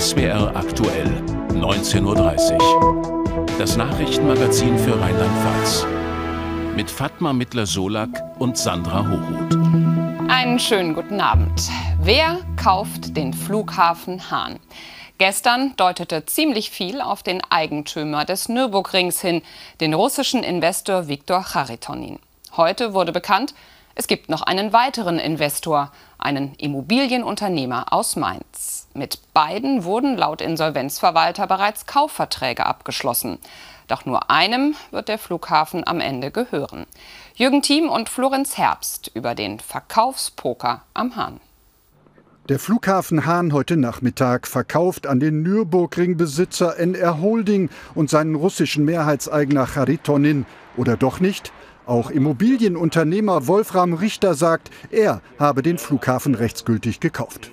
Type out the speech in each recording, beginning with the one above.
SWR aktuell, 19.30 Uhr. Das Nachrichtenmagazin für Rheinland-Pfalz. Mit Fatma Mittler-Solak und Sandra Hochhuth. Einen schönen guten Abend. Wer kauft den Flughafen Hahn? Gestern deutete ziemlich viel auf den Eigentümer des Nürburgrings hin, den russischen Investor Viktor Charitonin. Heute wurde bekannt, es gibt noch einen weiteren Investor, einen Immobilienunternehmer aus Mainz. Mit beiden wurden laut Insolvenzverwalter bereits Kaufverträge abgeschlossen. Doch nur einem wird der Flughafen am Ende gehören. Jürgen Thiem und Florenz Herbst über den Verkaufspoker am Hahn. Der Flughafen Hahn heute Nachmittag verkauft an den Nürburgring-Besitzer NR Holding und seinen russischen Mehrheitseigner Charitonin. Oder doch nicht? Auch Immobilienunternehmer Wolfram Richter sagt, er habe den Flughafen rechtsgültig gekauft.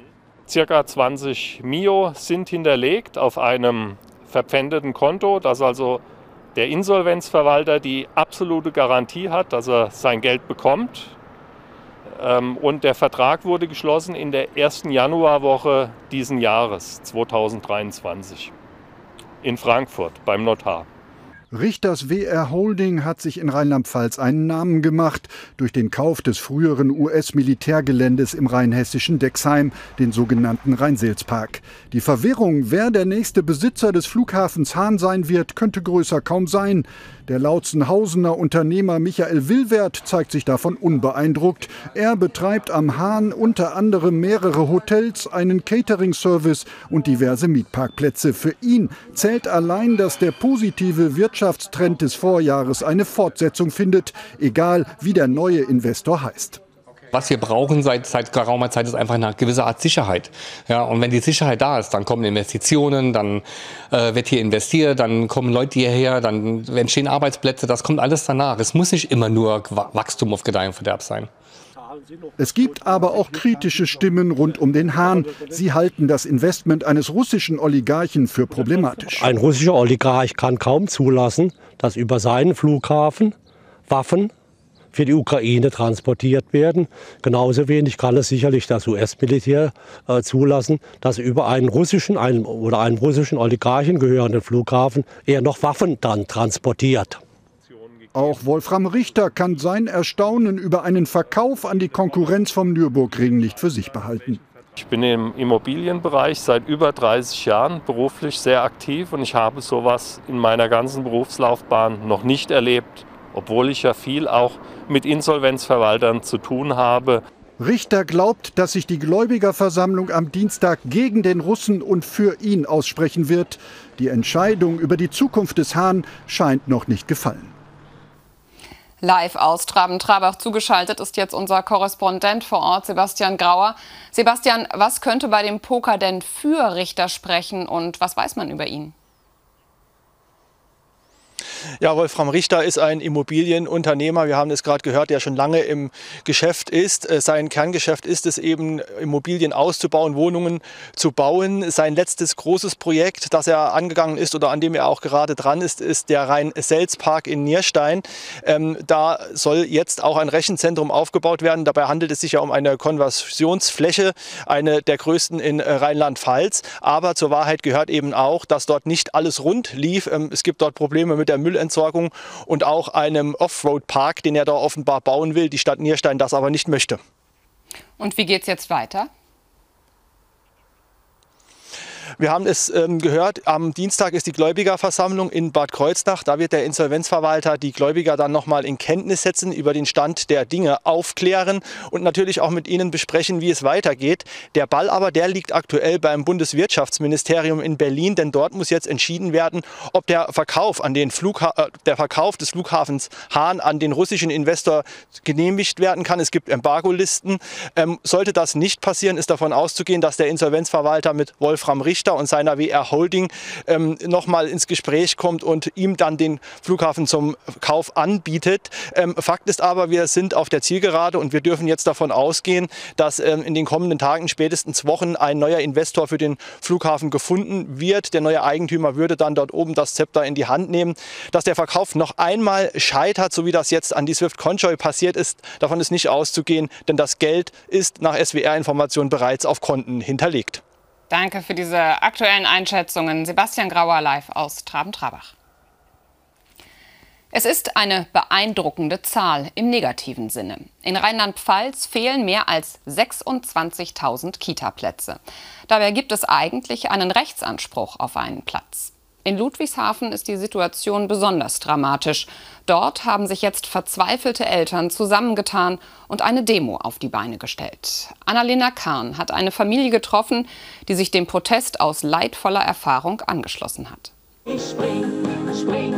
Circa 20 Mio sind hinterlegt auf einem verpfändeten Konto, das also der Insolvenzverwalter die absolute Garantie hat, dass er sein Geld bekommt. Ähm, und der Vertrag wurde geschlossen in der ersten Januarwoche diesen Jahres 2023 in Frankfurt beim Notar. Richters WR Holding hat sich in Rheinland-Pfalz einen Namen gemacht durch den Kauf des früheren US-Militärgeländes im rheinhessischen Dexheim, den sogenannten Rhein-Sels-Park. Die Verwirrung, wer der nächste Besitzer des Flughafens Hahn sein wird, könnte größer kaum sein. Der Lautzenhausener Unternehmer Michael Willwert zeigt sich davon unbeeindruckt. Er betreibt am Hahn unter anderem mehrere Hotels, einen Catering-Service und diverse Mietparkplätze. Für ihn zählt allein, dass der positive Wirtschaftstrend des Vorjahres eine Fortsetzung findet, egal wie der neue Investor heißt. Was wir brauchen seit, seit geraumer Zeit ist einfach eine gewisse Art Sicherheit. Ja, und wenn die Sicherheit da ist, dann kommen Investitionen, dann äh, wird hier investiert, dann kommen Leute hierher, dann entstehen Arbeitsplätze, das kommt alles danach. Es muss nicht immer nur Wachstum auf Gedeih und Verderb sein. Es gibt aber auch kritische Stimmen rund um den Hahn. Sie halten das Investment eines russischen Oligarchen für problematisch. Ein russischer Oligarch kann kaum zulassen, dass über seinen Flughafen Waffen für die Ukraine transportiert werden. Genauso wenig kann es sicherlich das US-Militär äh, zulassen, dass über einen russischen einen, oder einen russischen Oligarchen gehörenden Flughafen er noch Waffen dann transportiert. Auch Wolfram Richter kann sein Erstaunen über einen Verkauf an die Konkurrenz vom Nürburgring nicht für sich behalten. Ich bin im Immobilienbereich seit über 30 Jahren beruflich sehr aktiv und ich habe sowas in meiner ganzen Berufslaufbahn noch nicht erlebt obwohl ich ja viel auch mit Insolvenzverwaltern zu tun habe. Richter glaubt, dass sich die Gläubigerversammlung am Dienstag gegen den Russen und für ihn aussprechen wird. Die Entscheidung über die Zukunft des Hahn scheint noch nicht gefallen. Live aus Traben-Trabach zugeschaltet ist jetzt unser Korrespondent vor Ort, Sebastian Grauer. Sebastian, was könnte bei dem Poker denn für Richter sprechen und was weiß man über ihn? Ja, Wolfram Richter ist ein Immobilienunternehmer. Wir haben es gerade gehört, der schon lange im Geschäft ist. Äh, sein Kerngeschäft ist es eben, Immobilien auszubauen, Wohnungen zu bauen. Sein letztes großes Projekt, das er angegangen ist oder an dem er auch gerade dran ist, ist der Rhein-Selz-Park in Nierstein. Ähm, da soll jetzt auch ein Rechenzentrum aufgebaut werden. Dabei handelt es sich ja um eine Konversionsfläche, eine der größten in äh, Rheinland-Pfalz. Aber zur Wahrheit gehört eben auch, dass dort nicht alles rund lief. Ähm, es gibt dort Probleme mit der Müllentsorgung und auch einem Offroad-Park, den er da offenbar bauen will. Die Stadt Nierstein das aber nicht möchte. Und wie geht es jetzt weiter? Wir haben es ähm, gehört, am Dienstag ist die Gläubigerversammlung in Bad Kreuznach. Da wird der Insolvenzverwalter die Gläubiger dann nochmal in Kenntnis setzen, über den Stand der Dinge aufklären und natürlich auch mit ihnen besprechen, wie es weitergeht. Der Ball aber, der liegt aktuell beim Bundeswirtschaftsministerium in Berlin, denn dort muss jetzt entschieden werden, ob der Verkauf, an den Flugha äh, der Verkauf des Flughafens Hahn an den russischen Investor genehmigt werden kann. Es gibt Embargolisten. Ähm, sollte das nicht passieren, ist davon auszugehen, dass der Insolvenzverwalter mit Wolfram Richter Richter und seiner WR Holding ähm, nochmal ins Gespräch kommt und ihm dann den Flughafen zum Kauf anbietet. Ähm, Fakt ist aber, wir sind auf der Zielgerade und wir dürfen jetzt davon ausgehen, dass ähm, in den kommenden Tagen, spätestens Wochen, ein neuer Investor für den Flughafen gefunden wird. Der neue Eigentümer würde dann dort oben das Zepter in die Hand nehmen. Dass der Verkauf noch einmal scheitert, so wie das jetzt an die Swift Conjoy passiert ist, davon ist nicht auszugehen, denn das Geld ist nach SWR-Informationen bereits auf Konten hinterlegt. Danke für diese aktuellen Einschätzungen. Sebastian Grauer live aus Traben-Trabach. Es ist eine beeindruckende Zahl im negativen Sinne. In Rheinland-Pfalz fehlen mehr als 26.000 Kita-Plätze. Dabei gibt es eigentlich einen Rechtsanspruch auf einen Platz. In Ludwigshafen ist die Situation besonders dramatisch. Dort haben sich jetzt verzweifelte Eltern zusammengetan und eine Demo auf die Beine gestellt. Annalena Kahn hat eine Familie getroffen, die sich dem Protest aus leidvoller Erfahrung angeschlossen hat. Ich spring, spring,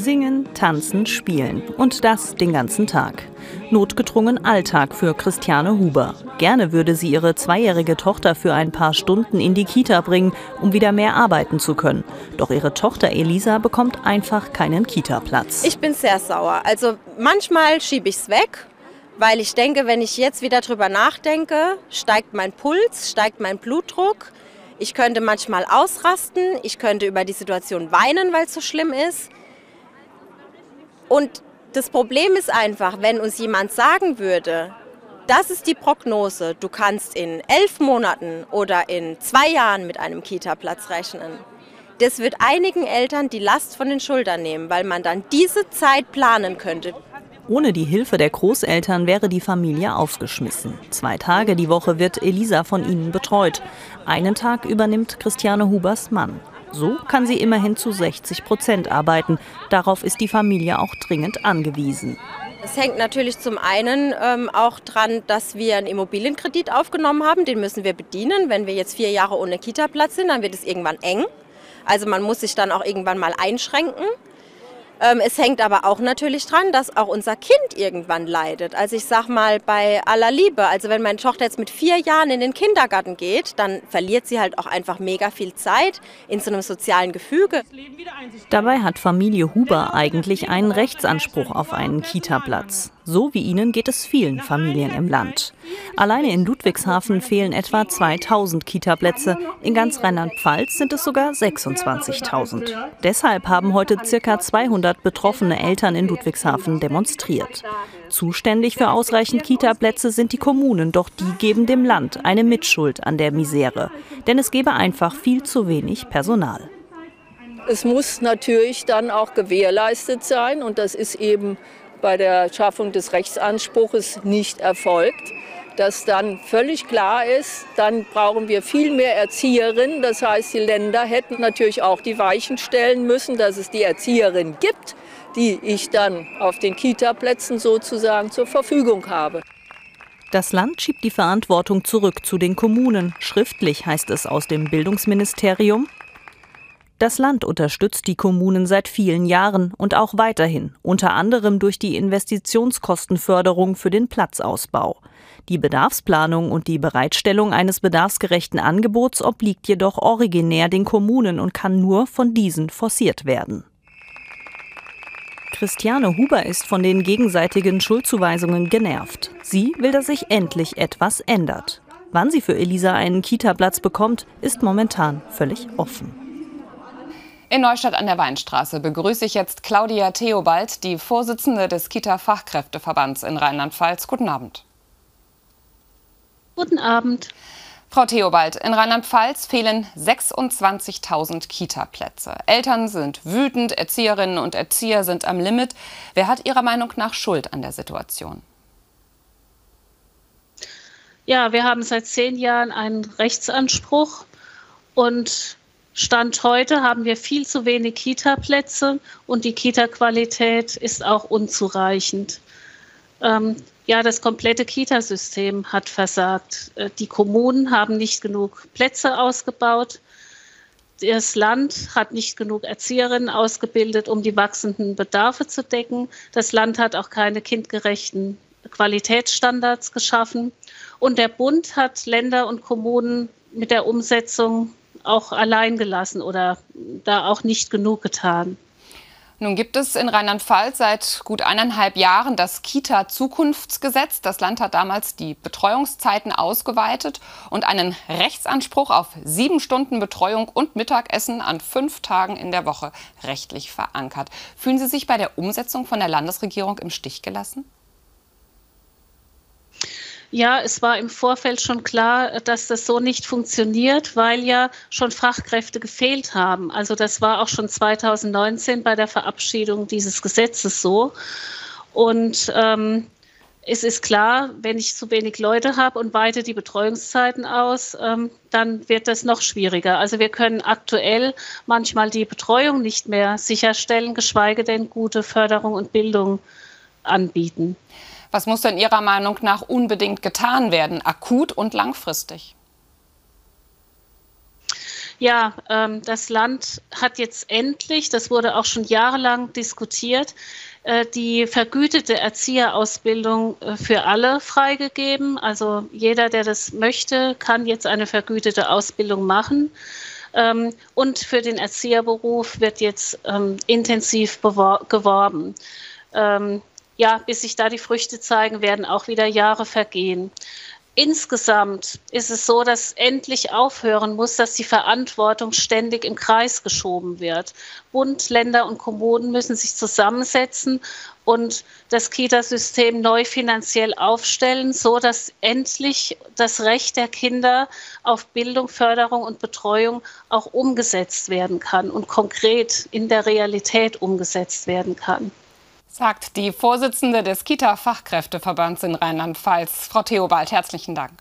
Singen, tanzen, spielen. Und das den ganzen Tag. Notgedrungen Alltag für Christiane Huber. Gerne würde sie ihre zweijährige Tochter für ein paar Stunden in die Kita bringen, um wieder mehr arbeiten zu können. Doch ihre Tochter Elisa bekommt einfach keinen Kita-Platz. Ich bin sehr sauer. Also manchmal schiebe ich es weg, weil ich denke, wenn ich jetzt wieder drüber nachdenke, steigt mein Puls, steigt mein Blutdruck. Ich könnte manchmal ausrasten, ich könnte über die Situation weinen, weil es so schlimm ist. Und das Problem ist einfach, wenn uns jemand sagen würde, das ist die Prognose, du kannst in elf Monaten oder in zwei Jahren mit einem Kita-Platz rechnen. Das wird einigen Eltern die Last von den Schultern nehmen, weil man dann diese Zeit planen könnte. Ohne die Hilfe der Großeltern wäre die Familie aufgeschmissen. Zwei Tage die Woche wird Elisa von ihnen betreut. Einen Tag übernimmt Christiane Hubers Mann. So kann sie immerhin zu 60 Prozent arbeiten. Darauf ist die Familie auch dringend angewiesen. Es hängt natürlich zum einen ähm, auch dran, dass wir einen Immobilienkredit aufgenommen haben. Den müssen wir bedienen. Wenn wir jetzt vier Jahre ohne Kita-Platz sind, dann wird es irgendwann eng. Also man muss sich dann auch irgendwann mal einschränken. Ähm, es hängt aber auch natürlich dran, dass auch unser Kind irgendwann leidet. Also ich sag mal bei aller Liebe, also wenn meine Tochter jetzt mit vier Jahren in den Kindergarten geht, dann verliert sie halt auch einfach mega viel Zeit in so einem sozialen Gefüge. Dabei hat Familie Huber eigentlich einen Rechtsanspruch auf einen Kita-Platz. So wie ihnen geht es vielen Familien im Land. Alleine in Ludwigshafen fehlen etwa 2000 Kita-Plätze. In ganz Rheinland-Pfalz sind es sogar 26.000. Deshalb haben heute circa 200 betroffene Eltern in Ludwigshafen demonstriert. Zuständig für ausreichend Kita-Plätze sind die Kommunen, doch die geben dem Land eine Mitschuld an der Misere. Denn es gebe einfach viel zu wenig Personal. Es muss natürlich dann auch gewährleistet sein und das ist eben bei der Schaffung des Rechtsanspruches nicht erfolgt, dass dann völlig klar ist, dann brauchen wir viel mehr Erzieherinnen. Das heißt, die Länder hätten natürlich auch die Weichen stellen müssen, dass es die Erzieherin gibt, die ich dann auf den Kita-Plätzen sozusagen zur Verfügung habe. Das Land schiebt die Verantwortung zurück zu den Kommunen. Schriftlich heißt es aus dem Bildungsministerium, das Land unterstützt die Kommunen seit vielen Jahren und auch weiterhin, unter anderem durch die Investitionskostenförderung für den Platzausbau. Die Bedarfsplanung und die Bereitstellung eines bedarfsgerechten Angebots obliegt jedoch originär den Kommunen und kann nur von diesen forciert werden. Christiane Huber ist von den gegenseitigen Schuldzuweisungen genervt. Sie will, dass sich endlich etwas ändert. Wann sie für Elisa einen Kita-Platz bekommt, ist momentan völlig offen. In Neustadt an der Weinstraße begrüße ich jetzt Claudia Theobald, die Vorsitzende des Kita-Fachkräfteverbands in Rheinland-Pfalz. Guten Abend. Guten Abend. Frau Theobald, in Rheinland-Pfalz fehlen 26.000 Kita-Plätze. Eltern sind wütend, Erzieherinnen und Erzieher sind am Limit. Wer hat Ihrer Meinung nach Schuld an der Situation? Ja, wir haben seit zehn Jahren einen Rechtsanspruch und Stand heute haben wir viel zu wenig Kita-Plätze und die Kita-Qualität ist auch unzureichend. Ähm, ja, das komplette Kitasystem hat versagt. Äh, die Kommunen haben nicht genug Plätze ausgebaut. Das Land hat nicht genug Erzieherinnen ausgebildet, um die wachsenden Bedarfe zu decken. Das Land hat auch keine kindgerechten Qualitätsstandards geschaffen. Und der Bund hat Länder und Kommunen mit der Umsetzung auch allein gelassen oder da auch nicht genug getan. Nun gibt es in Rheinland-Pfalz seit gut eineinhalb Jahren das Kita-Zukunftsgesetz. Das Land hat damals die Betreuungszeiten ausgeweitet und einen Rechtsanspruch auf sieben Stunden Betreuung und Mittagessen an fünf Tagen in der Woche rechtlich verankert. Fühlen Sie sich bei der Umsetzung von der Landesregierung im Stich gelassen? Ja, es war im Vorfeld schon klar, dass das so nicht funktioniert, weil ja schon Fachkräfte gefehlt haben. Also das war auch schon 2019 bei der Verabschiedung dieses Gesetzes so. Und ähm, es ist klar, wenn ich zu wenig Leute habe und weite die Betreuungszeiten aus, ähm, dann wird das noch schwieriger. Also wir können aktuell manchmal die Betreuung nicht mehr sicherstellen, geschweige denn gute Förderung und Bildung anbieten. Was muss denn Ihrer Meinung nach unbedingt getan werden, akut und langfristig? Ja, ähm, das Land hat jetzt endlich, das wurde auch schon jahrelang diskutiert, äh, die vergütete Erzieherausbildung äh, für alle freigegeben. Also jeder, der das möchte, kann jetzt eine vergütete Ausbildung machen. Ähm, und für den Erzieherberuf wird jetzt ähm, intensiv geworben. Ähm, ja, bis sich da die Früchte zeigen, werden auch wieder Jahre vergehen. Insgesamt ist es so, dass endlich aufhören muss, dass die Verantwortung ständig im Kreis geschoben wird. Bund, Länder und Kommunen müssen sich zusammensetzen und das Kitasystem neu finanziell aufstellen, so dass endlich das Recht der Kinder auf Bildung, Förderung und Betreuung auch umgesetzt werden kann und konkret in der Realität umgesetzt werden kann sagt die Vorsitzende des Kita-Fachkräfteverbands in Rheinland-Pfalz. Frau Theobald, herzlichen Dank.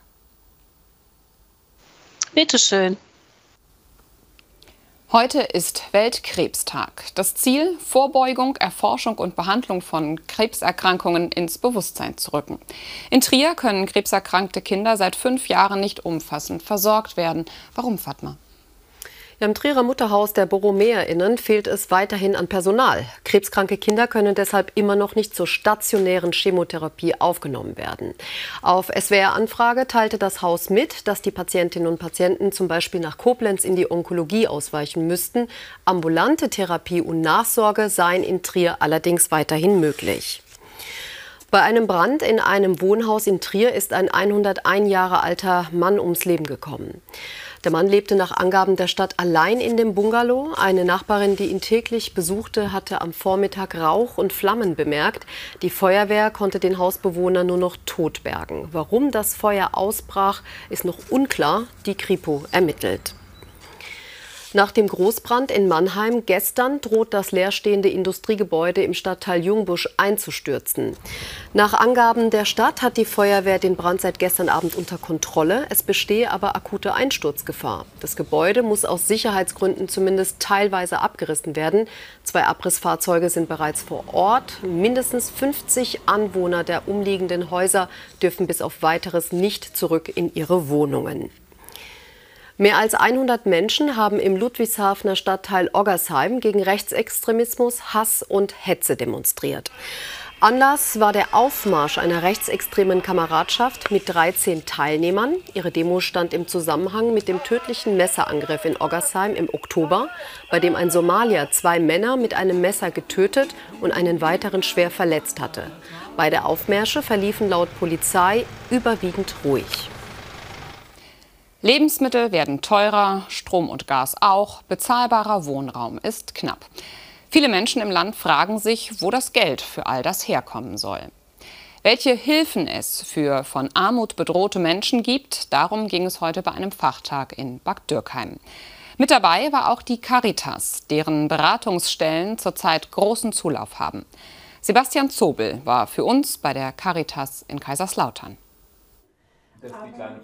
Bitte schön. Heute ist Weltkrebstag. Das Ziel, Vorbeugung, Erforschung und Behandlung von Krebserkrankungen ins Bewusstsein zu rücken. In Trier können krebserkrankte Kinder seit fünf Jahren nicht umfassend versorgt werden. Warum, Fatma? Im Trierer Mutterhaus der BorromäerInnen fehlt es weiterhin an Personal. Krebskranke Kinder können deshalb immer noch nicht zur stationären Chemotherapie aufgenommen werden. Auf SWR-Anfrage teilte das Haus mit, dass die Patientinnen und Patienten zum Beispiel nach Koblenz in die Onkologie ausweichen müssten. Ambulante Therapie und Nachsorge seien in Trier allerdings weiterhin möglich. Bei einem Brand in einem Wohnhaus in Trier ist ein 101 Jahre alter Mann ums Leben gekommen. Der Mann lebte nach Angaben der Stadt allein in dem Bungalow. Eine Nachbarin, die ihn täglich besuchte, hatte am Vormittag Rauch und Flammen bemerkt. Die Feuerwehr konnte den Hausbewohner nur noch tot bergen. Warum das Feuer ausbrach, ist noch unklar. Die Kripo ermittelt. Nach dem Großbrand in Mannheim gestern droht das leerstehende Industriegebäude im Stadtteil Jungbusch einzustürzen. Nach Angaben der Stadt hat die Feuerwehr den Brand seit gestern Abend unter Kontrolle. Es bestehe aber akute Einsturzgefahr. Das Gebäude muss aus Sicherheitsgründen zumindest teilweise abgerissen werden. Zwei Abrissfahrzeuge sind bereits vor Ort. Mindestens 50 Anwohner der umliegenden Häuser dürfen bis auf weiteres nicht zurück in ihre Wohnungen. Mehr als 100 Menschen haben im Ludwigshafener Stadtteil Oggersheim gegen Rechtsextremismus, Hass und Hetze demonstriert. Anlass war der Aufmarsch einer rechtsextremen Kameradschaft mit 13 Teilnehmern. Ihre Demo stand im Zusammenhang mit dem tödlichen Messerangriff in Oggersheim im Oktober, bei dem ein Somalier zwei Männer mit einem Messer getötet und einen weiteren schwer verletzt hatte. Beide Aufmärsche verliefen laut Polizei überwiegend ruhig. Lebensmittel werden teurer, Strom und Gas auch, bezahlbarer Wohnraum ist knapp. Viele Menschen im Land fragen sich, wo das Geld für all das herkommen soll. Welche Hilfen es für von Armut bedrohte Menschen gibt, darum ging es heute bei einem Fachtag in Bad Dürkheim. Mit dabei war auch die Caritas, deren Beratungsstellen zurzeit großen Zulauf haben. Sebastian Zobel war für uns bei der Caritas in Kaiserslautern.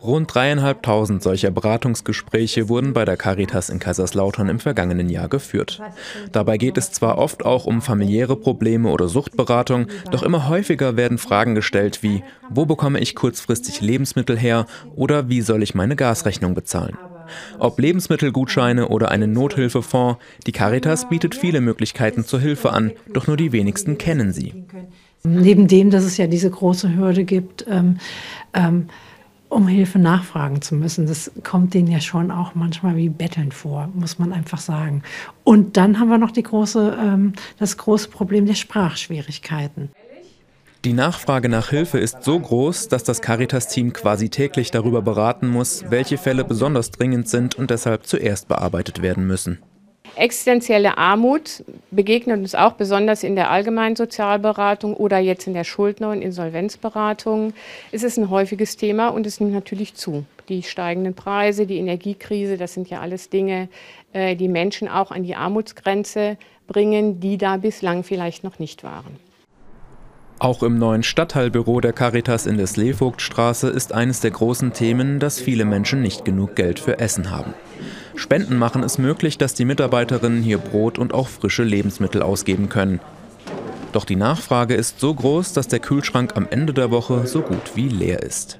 Rund dreieinhalbtausend solcher Beratungsgespräche wurden bei der Caritas in Kaiserslautern im vergangenen Jahr geführt. Dabei geht es zwar oft auch um familiäre Probleme oder Suchtberatung, doch immer häufiger werden Fragen gestellt wie, wo bekomme ich kurzfristig Lebensmittel her oder wie soll ich meine Gasrechnung bezahlen? Ob Lebensmittelgutscheine oder einen Nothilfefonds, die Caritas bietet viele Möglichkeiten zur Hilfe an, doch nur die wenigsten kennen sie. Neben dem, dass es ja diese große Hürde gibt, ähm, ähm, um Hilfe nachfragen zu müssen. Das kommt denen ja schon auch manchmal wie Betteln vor, muss man einfach sagen. Und dann haben wir noch große, ähm, das große Problem der Sprachschwierigkeiten. Die Nachfrage nach Hilfe ist so groß, dass das Caritas-Team quasi täglich darüber beraten muss, welche Fälle besonders dringend sind und deshalb zuerst bearbeitet werden müssen. Existenzielle Armut begegnet uns auch besonders in der allgemeinen Sozialberatung oder jetzt in der Schuldner- und Insolvenzberatung. Es ist ein häufiges Thema und es nimmt natürlich zu. Die steigenden Preise, die Energiekrise, das sind ja alles Dinge, äh, die Menschen auch an die Armutsgrenze bringen, die da bislang vielleicht noch nicht waren. Auch im neuen Stadtteilbüro der Caritas in der Sleevogtstraße ist eines der großen Themen, dass viele Menschen nicht genug Geld für Essen haben. Spenden machen es möglich, dass die Mitarbeiterinnen hier Brot und auch frische Lebensmittel ausgeben können. Doch die Nachfrage ist so groß, dass der Kühlschrank am Ende der Woche so gut wie leer ist.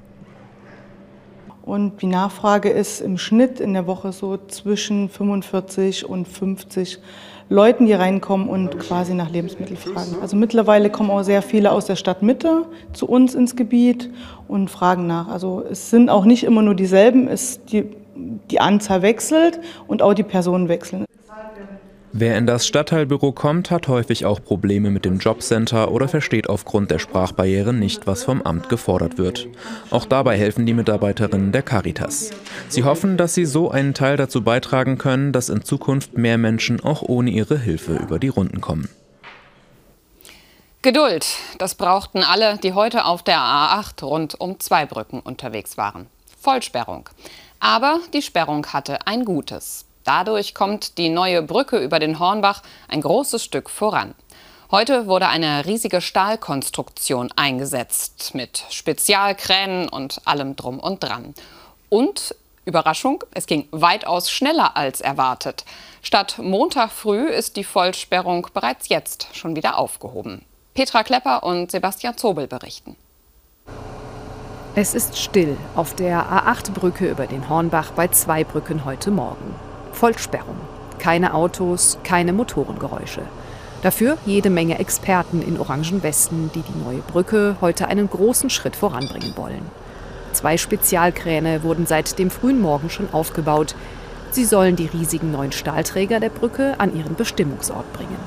Und die Nachfrage ist im Schnitt in der Woche so zwischen 45 und 50 Leuten, die reinkommen und quasi nach Lebensmitteln fragen. Also mittlerweile kommen auch sehr viele aus der Stadtmitte zu uns ins Gebiet und fragen nach. Also es sind auch nicht immer nur dieselben, es, die, die Anzahl wechselt und auch die Personen wechseln. Wer in das Stadtteilbüro kommt, hat häufig auch Probleme mit dem Jobcenter oder versteht aufgrund der Sprachbarriere nicht, was vom Amt gefordert wird. Auch dabei helfen die Mitarbeiterinnen der Caritas. Sie hoffen, dass sie so einen Teil dazu beitragen können, dass in Zukunft mehr Menschen auch ohne ihre Hilfe über die Runden kommen. Geduld, das brauchten alle, die heute auf der A8 rund um Zweibrücken unterwegs waren. Vollsperrung. Aber die Sperrung hatte ein Gutes. Dadurch kommt die neue Brücke über den Hornbach ein großes Stück voran. Heute wurde eine riesige Stahlkonstruktion eingesetzt mit Spezialkränen und allem drum und dran. Und Überraschung, es ging weitaus schneller als erwartet. Statt Montag früh ist die Vollsperrung bereits jetzt schon wieder aufgehoben. Petra Klepper und Sebastian Zobel berichten. Es ist still auf der A8-Brücke über den Hornbach bei Zweibrücken heute Morgen. Vollsperrung. Keine Autos, keine Motorengeräusche. Dafür jede Menge Experten in orangen Westen, die die neue Brücke heute einen großen Schritt voranbringen wollen. Zwei Spezialkräne wurden seit dem frühen Morgen schon aufgebaut. Sie sollen die riesigen neuen Stahlträger der Brücke an ihren Bestimmungsort bringen.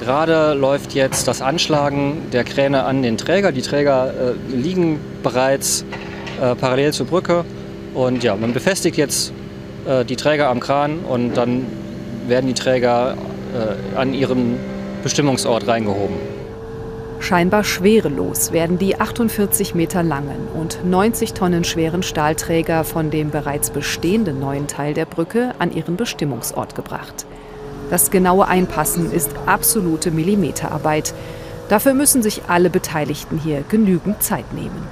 Gerade läuft jetzt das Anschlagen der Kräne an den Träger. Die Träger äh, liegen bereits äh, parallel zur Brücke. Und ja, man befestigt jetzt äh, die Träger am Kran und dann werden die Träger äh, an ihren Bestimmungsort reingehoben. Scheinbar schwerelos werden die 48 Meter langen und 90 Tonnen schweren Stahlträger von dem bereits bestehenden neuen Teil der Brücke an ihren Bestimmungsort gebracht. Das genaue Einpassen ist absolute Millimeterarbeit. Dafür müssen sich alle Beteiligten hier genügend Zeit nehmen.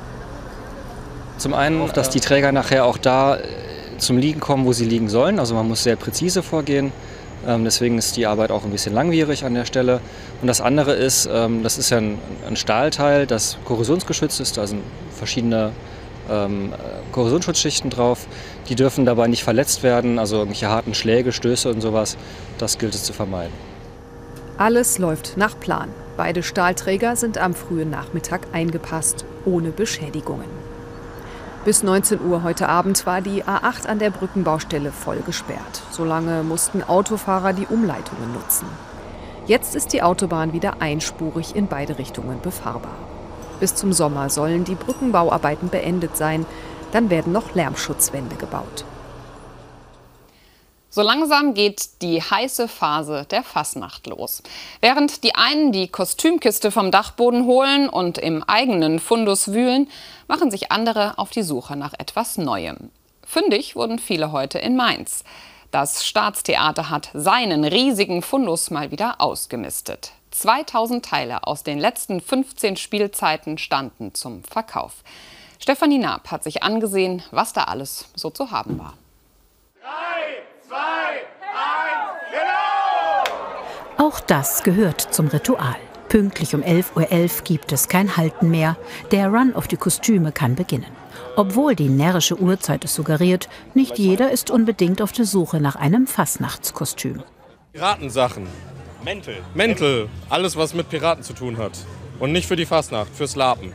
Zum einen, dass die Träger nachher auch da zum Liegen kommen, wo sie liegen sollen. Also man muss sehr präzise vorgehen. Ähm, deswegen ist die Arbeit auch ein bisschen langwierig an der Stelle. Und das andere ist, ähm, das ist ja ein, ein, Stahlteil, das korrosionsgeschützt ist. Da sind verschiedene ähm, Korrosionsschutzschichten drauf. Die dürfen dabei nicht verletzt werden, also irgendwelche harten Schläge, Stöße und sowas. Das gilt es zu vermeiden. Alles läuft nach Plan. Beide Stahlträger sind am frühen Nachmittag eingepasst, ohne Beschädigungen. Bis 19 Uhr heute Abend war die A8 an der Brückenbaustelle voll gesperrt. Solange mussten Autofahrer die Umleitungen nutzen. Jetzt ist die Autobahn wieder einspurig in beide Richtungen befahrbar. Bis zum Sommer sollen die Brückenbauarbeiten beendet sein. Dann werden noch Lärmschutzwände gebaut. So langsam geht die heiße Phase der Fasnacht los. Während die einen die Kostümkiste vom Dachboden holen und im eigenen Fundus wühlen, machen sich andere auf die Suche nach etwas Neuem. Fündig wurden viele heute in Mainz. Das Staatstheater hat seinen riesigen Fundus mal wieder ausgemistet. 2000 Teile aus den letzten 15 Spielzeiten standen zum Verkauf. Stefanie Naab hat sich angesehen, was da alles so zu haben war. Auch das gehört zum Ritual. Pünktlich um 11.11 Uhr .11 gibt es kein Halten mehr. Der Run auf die Kostüme kann beginnen. Obwohl die närrische Uhrzeit es suggeriert, nicht jeder ist unbedingt auf der Suche nach einem Fastnachtskostüm. Piratensachen. Mäntel. Mäntel. Alles, was mit Piraten zu tun hat. Und nicht für die Fastnacht, fürs Lapen.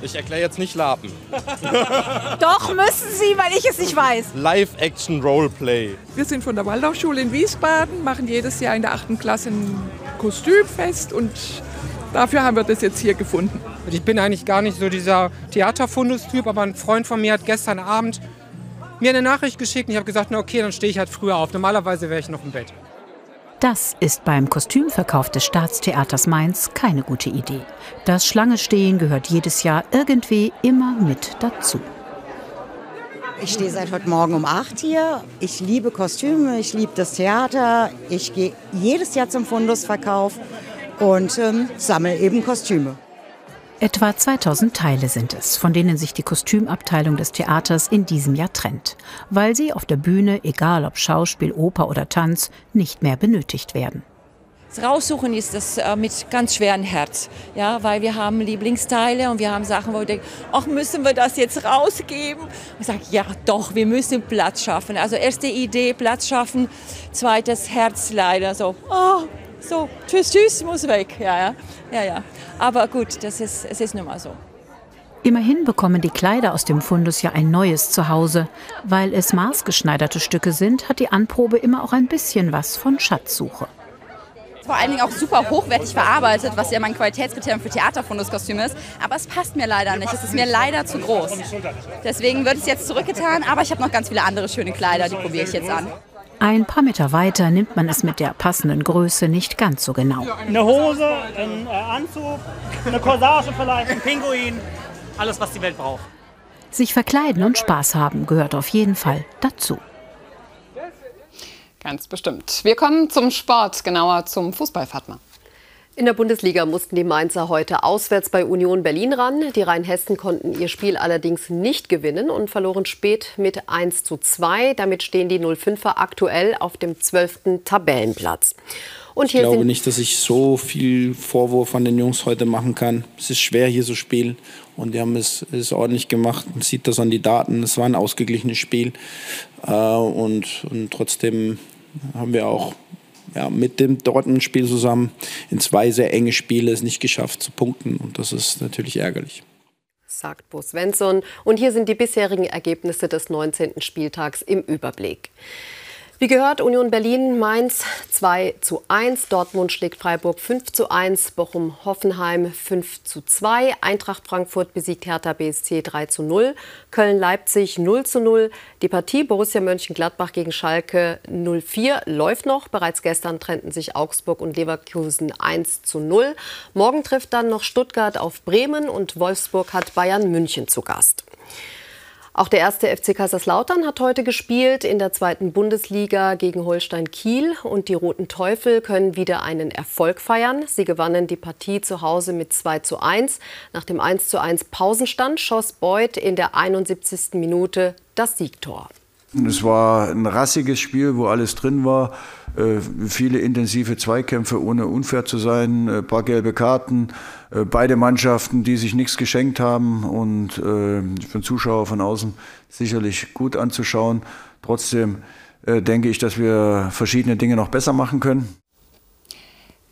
Ich erkläre jetzt nicht Lapen. Doch, müssen Sie, weil ich es nicht weiß. Live-Action-Roleplay. Wir sind von der Waldorfschule in Wiesbaden, machen jedes Jahr in der 8. Klasse ein Kostümfest und dafür haben wir das jetzt hier gefunden. Ich bin eigentlich gar nicht so dieser Theaterfundus-Typ, aber ein Freund von mir hat gestern Abend mir eine Nachricht geschickt und ich habe gesagt, na okay, dann stehe ich halt früher auf. Normalerweise wäre ich noch im Bett. Das ist beim Kostümverkauf des Staatstheaters Mainz keine gute Idee. Das Schlangestehen gehört jedes Jahr irgendwie immer mit dazu. Ich stehe seit heute Morgen um 8 hier. Ich liebe Kostüme, ich liebe das Theater. Ich gehe jedes Jahr zum Fundusverkauf und ähm, sammle eben Kostüme. Etwa 2000 Teile sind es, von denen sich die Kostümabteilung des Theaters in diesem Jahr trennt, weil sie auf der Bühne, egal ob Schauspiel, Oper oder Tanz, nicht mehr benötigt werden. Das Raussuchen ist das äh, mit ganz schwerem Herz, ja, weil wir haben Lieblingsteile und wir haben Sachen, wo wir denken, ach, müssen wir das jetzt rausgeben? Ich sage, ja, doch, wir müssen Platz schaffen. Also erste Idee, Platz schaffen, zweites Herz leider so, oh, so, tschüss, tschüss, muss weg, ja, ja, ja, ja. Aber gut, das ist, es ist nun mal so. Immerhin bekommen die Kleider aus dem Fundus ja ein neues Zuhause. Weil es maßgeschneiderte Stücke sind, hat die Anprobe immer auch ein bisschen was von Schatzsuche. Vor allen Dingen auch super hochwertig verarbeitet, was ja mein Qualitätskriterium für Theaterfunduskostüm ist. Aber es passt mir leider nicht. Es ist mir leider zu groß. Deswegen wird es jetzt zurückgetan. Aber ich habe noch ganz viele andere schöne Kleider, die probiere ich jetzt an. Ein paar Meter weiter nimmt man es mit der passenden Größe nicht ganz so genau. Eine Hose, ein äh, Anzug, eine Corsage vielleicht, ein Pinguin, alles, was die Welt braucht. Sich verkleiden und Spaß haben gehört auf jeden Fall dazu. Ganz bestimmt. Wir kommen zum Sport, genauer zum Fußball, Fatma. In der Bundesliga mussten die Mainzer heute auswärts bei Union Berlin ran. Die Rheinhessen konnten ihr Spiel allerdings nicht gewinnen und verloren spät mit 1 zu 2. Damit stehen die 05er aktuell auf dem 12. Tabellenplatz. Und ich glaube nicht, dass ich so viel Vorwurf an den Jungs heute machen kann. Es ist schwer, hier zu spielen. Und die haben es, es ordentlich gemacht. Man sieht das an die Daten. Es war ein ausgeglichenes Spiel. Äh, und, und trotzdem haben wir auch ja, mit dem Dortmund-Spiel zusammen in zwei sehr enge Spiele es nicht geschafft zu punkten. Und das ist natürlich ärgerlich. Sagt Bo Svensson. Und hier sind die bisherigen Ergebnisse des 19. Spieltags im Überblick. Wie gehört, Union Berlin Mainz 2 zu 1, Dortmund schlägt Freiburg 5 zu 1, Bochum Hoffenheim 5 zu 2, Eintracht Frankfurt besiegt Hertha BSC 3 zu 0, Köln Leipzig 0 zu 0. Die Partie Borussia Mönchengladbach gegen Schalke 04 läuft noch. Bereits gestern trennten sich Augsburg und Leverkusen 1 zu 0. Morgen trifft dann noch Stuttgart auf Bremen und Wolfsburg hat Bayern München zu Gast. Auch der erste FC Kaiserslautern hat heute gespielt in der zweiten Bundesliga gegen Holstein Kiel und die Roten Teufel können wieder einen Erfolg feiern. Sie gewannen die Partie zu Hause mit 2 zu 1. Nach dem 1 zu 1 Pausenstand schoss Beuth in der 71. Minute das Siegtor. Es war ein rassiges Spiel, wo alles drin war. Äh, viele intensive Zweikämpfe, ohne unfair zu sein, ein äh, paar gelbe Karten. Äh, beide Mannschaften, die sich nichts geschenkt haben und für den Zuschauer von außen sicherlich gut anzuschauen. Trotzdem denke ich, dass wir verschiedene Dinge noch besser machen können.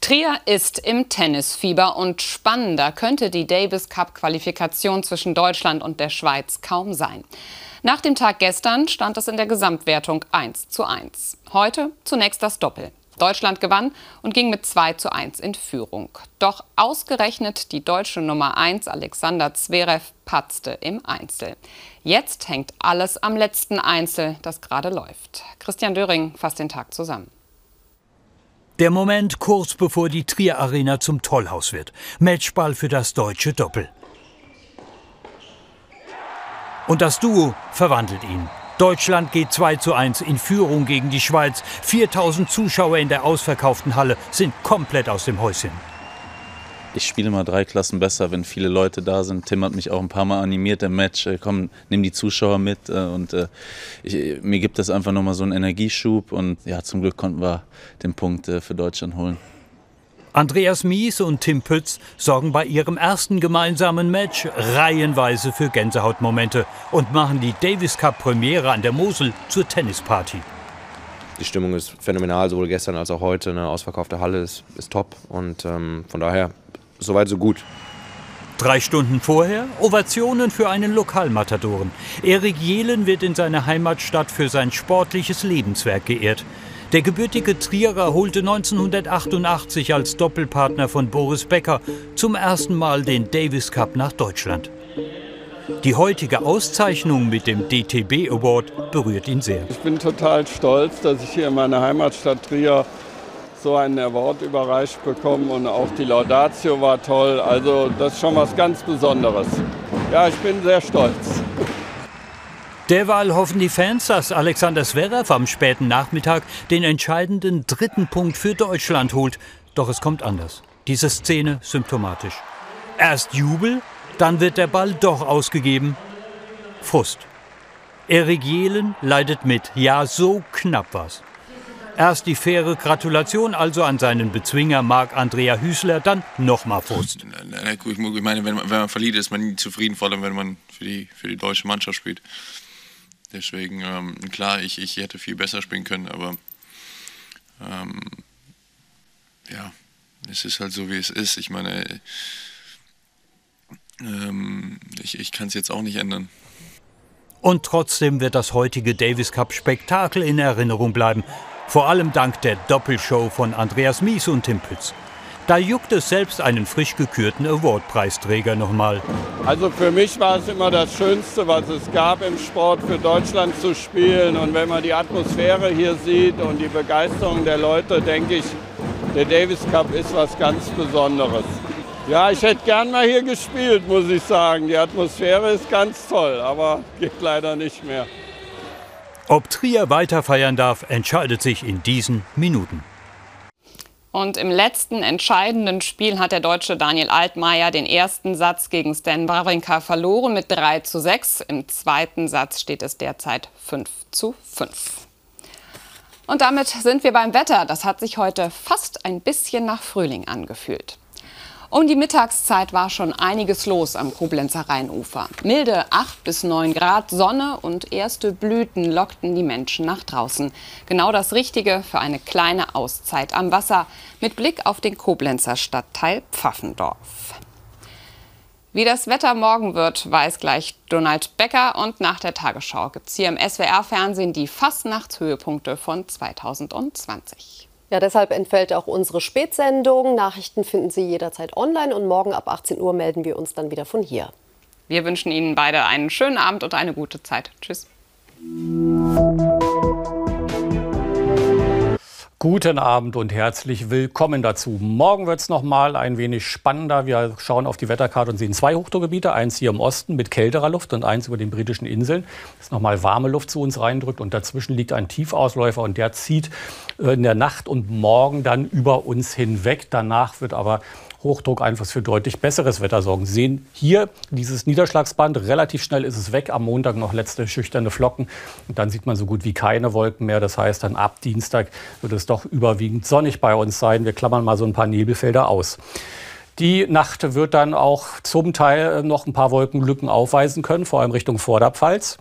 Trier ist im Tennisfieber und spannender könnte die Davis Cup Qualifikation zwischen Deutschland und der Schweiz kaum sein. Nach dem Tag gestern stand es in der Gesamtwertung 1 zu 1. Heute zunächst das Doppel. Deutschland gewann und ging mit 2 zu 1 in Führung. Doch ausgerechnet die deutsche Nummer 1 Alexander Zverev patzte im Einzel. Jetzt hängt alles am letzten Einzel, das gerade läuft. Christian Döring fasst den Tag zusammen. Der Moment kurz bevor die Trier Arena zum Tollhaus wird. Matchball für das deutsche Doppel. Und das Duo verwandelt ihn. Deutschland geht 2 zu 1 in Führung gegen die Schweiz. 4000 Zuschauer in der ausverkauften Halle sind komplett aus dem Häuschen. Ich spiele mal drei Klassen besser, wenn viele Leute da sind. Tim hat mich auch ein paar Mal animiert im Match. Äh, komm, nimm die Zuschauer mit. Äh, und äh, ich, mir gibt das einfach nochmal so einen Energieschub. Und ja, zum Glück konnten wir den Punkt für Deutschland holen. Andreas Mies und Tim Pütz sorgen bei ihrem ersten gemeinsamen Match reihenweise für Gänsehautmomente und machen die Davis Cup Premiere an der Mosel zur Tennisparty. Die Stimmung ist phänomenal, sowohl gestern als auch heute. Eine ausverkaufte Halle ist, ist top und ähm, von daher soweit so gut. Drei Stunden vorher Ovationen für einen Lokalmatadoren. Erik Jelen wird in seiner Heimatstadt für sein sportliches Lebenswerk geehrt. Der gebürtige Trierer holte 1988 als Doppelpartner von Boris Becker zum ersten Mal den Davis Cup nach Deutschland. Die heutige Auszeichnung mit dem DTB Award berührt ihn sehr. Ich bin total stolz, dass ich hier in meiner Heimatstadt Trier so einen Award überreicht bekommen und auch die Laudatio war toll. Also das ist schon was ganz Besonderes. Ja, ich bin sehr stolz. Derweil hoffen die Fans, dass Alexander Zverev am späten Nachmittag den entscheidenden dritten Punkt für Deutschland holt. Doch es kommt anders. Diese Szene symptomatisch. Erst Jubel, dann wird der Ball doch ausgegeben. Frust. Erik Jelen leidet mit. Ja, so knapp war's. Erst die faire Gratulation also an seinen Bezwinger Marc-Andrea Hüßler, dann nochmal Frust. Ich meine, wenn man, wenn man verliert, ist man nie zufrieden, vor allem wenn man für die, für die deutsche Mannschaft spielt. Deswegen, ähm, klar, ich, ich hätte viel besser spielen können, aber ähm, ja, es ist halt so, wie es ist. Ich meine, ähm, ich, ich kann es jetzt auch nicht ändern. Und trotzdem wird das heutige Davis Cup Spektakel in Erinnerung bleiben. Vor allem dank der Doppelshow von Andreas Mies und Tim Pütz. Da juckt es selbst einen frisch gekürten Award-Preisträger nochmal. Also für mich war es immer das Schönste, was es gab im Sport, für Deutschland zu spielen. Und wenn man die Atmosphäre hier sieht und die Begeisterung der Leute, denke ich, der Davis Cup ist was ganz Besonderes. Ja, ich hätte gern mal hier gespielt, muss ich sagen. Die Atmosphäre ist ganz toll, aber geht leider nicht mehr. Ob Trier weiter feiern darf, entscheidet sich in diesen Minuten. Und im letzten entscheidenden Spiel hat der Deutsche Daniel Altmaier den ersten Satz gegen Stan Wawrinka verloren mit 3 zu 6. Im zweiten Satz steht es derzeit 5 zu 5. Und damit sind wir beim Wetter. Das hat sich heute fast ein bisschen nach Frühling angefühlt. Um die Mittagszeit war schon einiges los am Koblenzer Rheinufer. Milde 8 bis 9 Grad, Sonne und erste Blüten lockten die Menschen nach draußen. Genau das Richtige für eine kleine Auszeit am Wasser mit Blick auf den Koblenzer Stadtteil Pfaffendorf. Wie das Wetter morgen wird, weiß gleich Donald Becker. Und nach der Tagesschau gibt es hier im SWR-Fernsehen die Fastnachtshöhepunkte von 2020. Ja, deshalb entfällt auch unsere Spätsendung. Nachrichten finden Sie jederzeit online und morgen ab 18 Uhr melden wir uns dann wieder von hier. Wir wünschen Ihnen beide einen schönen Abend und eine gute Zeit. Tschüss. Guten Abend und herzlich willkommen dazu. Morgen wird es noch mal ein wenig spannender. Wir schauen auf die Wetterkarte und sehen zwei Hochdruckgebiete. Eins hier im Osten mit kälterer Luft und eins über den britischen Inseln. Das noch mal warme Luft zu uns reindrückt. Und dazwischen liegt ein Tiefausläufer und der zieht äh, in der Nacht und morgen dann über uns hinweg. Danach wird aber Hochdruck einfach für deutlich besseres Wetter sorgen. Sie sehen hier dieses Niederschlagsband, relativ schnell ist es weg. Am Montag noch letzte schüchterne Flocken und dann sieht man so gut wie keine Wolken mehr. Das heißt, dann ab Dienstag wird es doch überwiegend sonnig bei uns sein. Wir klammern mal so ein paar Nebelfelder aus. Die Nacht wird dann auch zum Teil noch ein paar Wolkenlücken aufweisen können, vor allem Richtung Vorderpfalz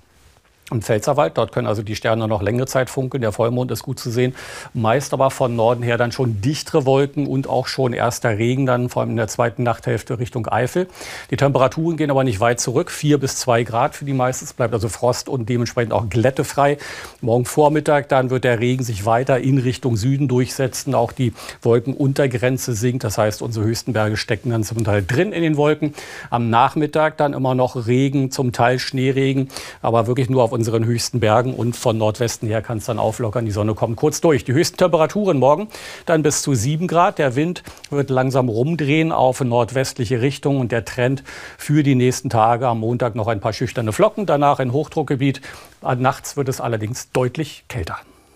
im Pfälzerwald. Dort können also die Sterne noch längere Zeit funkeln. Der Vollmond ist gut zu sehen. Meist aber von Norden her dann schon dichtere Wolken und auch schon erster Regen dann vor allem in der zweiten Nachthälfte Richtung Eifel. Die Temperaturen gehen aber nicht weit zurück. Vier bis zwei Grad für die meisten. Es bleibt also Frost und dementsprechend auch glättefrei. Morgen Vormittag dann wird der Regen sich weiter in Richtung Süden durchsetzen. Auch die Wolkenuntergrenze sinkt. Das heißt, unsere höchsten Berge stecken dann zum Teil drin in den Wolken. Am Nachmittag dann immer noch Regen, zum Teil Schneeregen, aber wirklich nur auf unseren höchsten Bergen und von Nordwesten her kann es dann auflockern. Die Sonne kommt kurz durch. Die höchsten Temperaturen morgen dann bis zu 7 Grad. Der Wind wird langsam rumdrehen auf nordwestliche Richtung und der Trend für die nächsten Tage am Montag noch ein paar schüchterne Flocken, danach ein Hochdruckgebiet. Nachts wird es allerdings deutlich kälter.